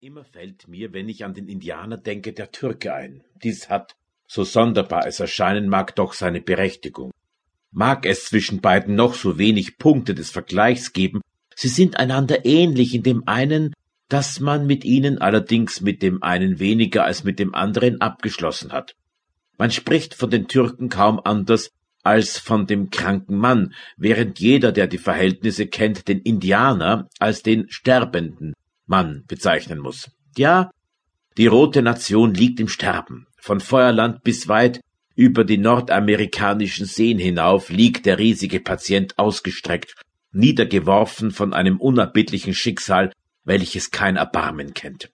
Immer fällt mir, wenn ich an den Indianer denke, der Türke ein. Dies hat, so sonderbar es erscheinen mag, doch seine Berechtigung. Mag es zwischen beiden noch so wenig Punkte des Vergleichs geben, sie sind einander ähnlich in dem einen, dass man mit ihnen allerdings mit dem einen weniger als mit dem anderen abgeschlossen hat. Man spricht von den Türken kaum anders als von dem kranken Mann, während jeder, der die Verhältnisse kennt, den Indianer als den Sterbenden, Mann bezeichnen muss. Ja, die rote Nation liegt im Sterben. Von Feuerland bis weit über die nordamerikanischen Seen hinauf liegt der riesige Patient ausgestreckt, niedergeworfen von einem unerbittlichen Schicksal, welches kein Erbarmen kennt.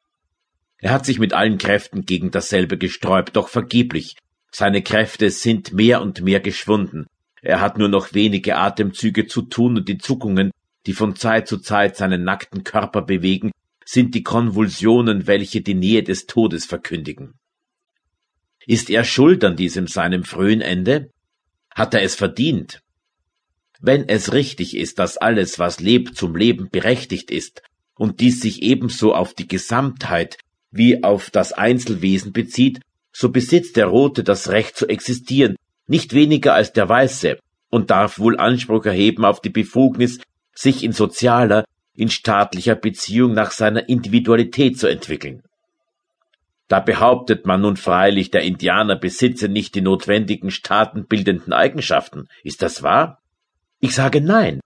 Er hat sich mit allen Kräften gegen dasselbe gesträubt, doch vergeblich. Seine Kräfte sind mehr und mehr geschwunden. Er hat nur noch wenige Atemzüge zu tun und die Zuckungen, die von Zeit zu Zeit seinen nackten Körper bewegen, sind die Konvulsionen, welche die Nähe des Todes verkündigen. Ist er schuld an diesem seinem frühen Ende? Hat er es verdient? Wenn es richtig ist, dass alles, was lebt, zum Leben berechtigt ist, und dies sich ebenso auf die Gesamtheit wie auf das Einzelwesen bezieht, so besitzt der Rote das Recht zu existieren, nicht weniger als der Weiße, und darf wohl Anspruch erheben auf die Befugnis, sich in sozialer, in staatlicher Beziehung nach seiner Individualität zu entwickeln. Da behauptet man nun freilich, der Indianer besitze nicht die notwendigen staatenbildenden Eigenschaften. Ist das wahr? Ich sage nein,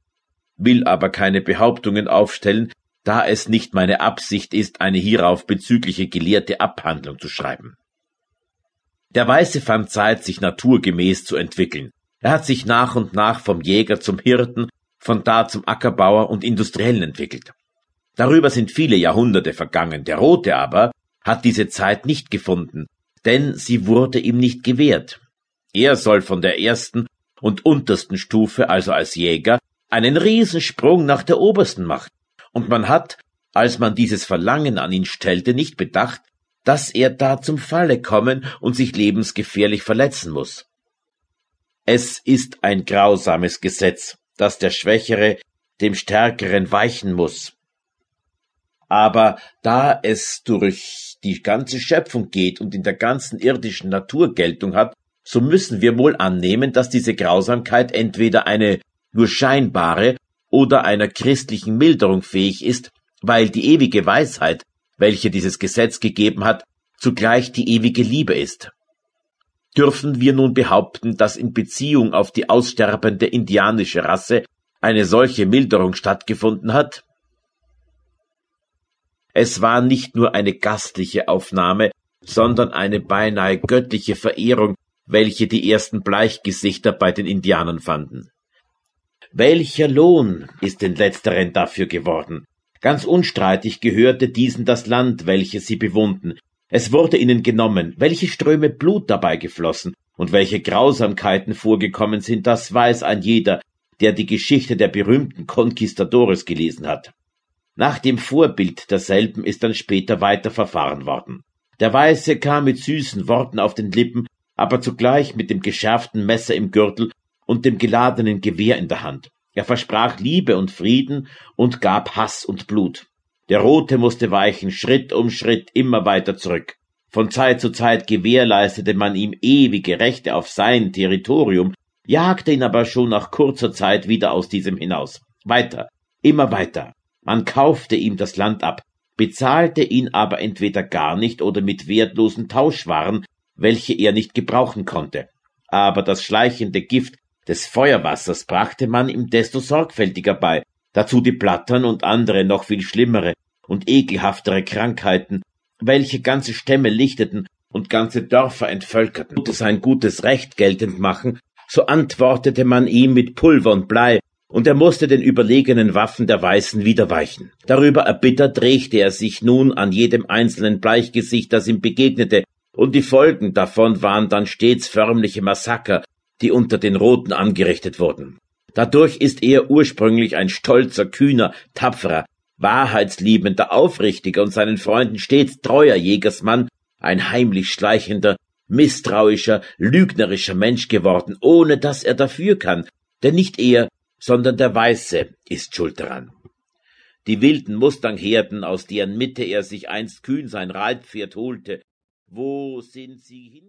will aber keine Behauptungen aufstellen, da es nicht meine Absicht ist, eine hierauf bezügliche gelehrte Abhandlung zu schreiben. Der Weiße fand Zeit, sich naturgemäß zu entwickeln. Er hat sich nach und nach vom Jäger zum Hirten von da zum Ackerbauer und Industriellen entwickelt. Darüber sind viele Jahrhunderte vergangen. Der Rote aber hat diese Zeit nicht gefunden, denn sie wurde ihm nicht gewährt. Er soll von der ersten und untersten Stufe, also als Jäger, einen Riesensprung nach der obersten machen. Und man hat, als man dieses Verlangen an ihn stellte, nicht bedacht, dass er da zum Falle kommen und sich lebensgefährlich verletzen muss. Es ist ein grausames Gesetz, dass der Schwächere dem Stärkeren weichen muss. Aber da es durch die ganze Schöpfung geht und in der ganzen irdischen Natur Geltung hat, so müssen wir wohl annehmen, dass diese Grausamkeit entweder eine nur scheinbare oder einer christlichen Milderung fähig ist, weil die ewige Weisheit, welche dieses Gesetz gegeben hat, zugleich die ewige Liebe ist. Dürfen wir nun behaupten, dass in Beziehung auf die aussterbende indianische Rasse eine solche Milderung stattgefunden hat? Es war nicht nur eine gastliche Aufnahme, sondern eine beinahe göttliche Verehrung, welche die ersten Bleichgesichter bei den Indianern fanden. Welcher Lohn ist den letzteren dafür geworden? Ganz unstreitig gehörte diesen das Land, welches sie bewohnten, es wurde ihnen genommen, welche Ströme Blut dabei geflossen und welche Grausamkeiten vorgekommen sind, das weiß ein jeder, der die Geschichte der berühmten Conquistadores gelesen hat. Nach dem Vorbild derselben ist dann später weiter verfahren worden. Der Weiße kam mit süßen Worten auf den Lippen, aber zugleich mit dem geschärften Messer im Gürtel und dem geladenen Gewehr in der Hand. Er versprach Liebe und Frieden und gab Hass und Blut. Der Rote musste weichen, Schritt um Schritt immer weiter zurück. Von Zeit zu Zeit gewährleistete man ihm ewige Rechte auf sein Territorium, jagte ihn aber schon nach kurzer Zeit wieder aus diesem hinaus. Weiter, immer weiter. Man kaufte ihm das Land ab, bezahlte ihn aber entweder gar nicht oder mit wertlosen Tauschwaren, welche er nicht gebrauchen konnte. Aber das schleichende Gift des Feuerwassers brachte man ihm desto sorgfältiger bei, dazu die Blattern und andere noch viel schlimmere und ekelhaftere Krankheiten, welche ganze Stämme lichteten und ganze Dörfer entvölkerten, und sein gutes Recht geltend machen, so antwortete man ihm mit Pulver und Blei, und er musste den überlegenen Waffen der Weißen wieder weichen. Darüber erbittert rächte er sich nun an jedem einzelnen Bleichgesicht, das ihm begegnete, und die Folgen davon waren dann stets förmliche Massaker, die unter den Roten angerichtet wurden. Dadurch ist er ursprünglich ein stolzer, kühner, tapferer, wahrheitsliebender, aufrichtiger und seinen Freunden stets treuer Jägersmann, ein heimlich schleichender, misstrauischer, lügnerischer Mensch geworden, ohne dass er dafür kann, denn nicht er, sondern der Weiße ist schuld daran. Die wilden Mustangherden, aus deren Mitte er sich einst kühn sein Reitpferd holte, wo sind sie hin?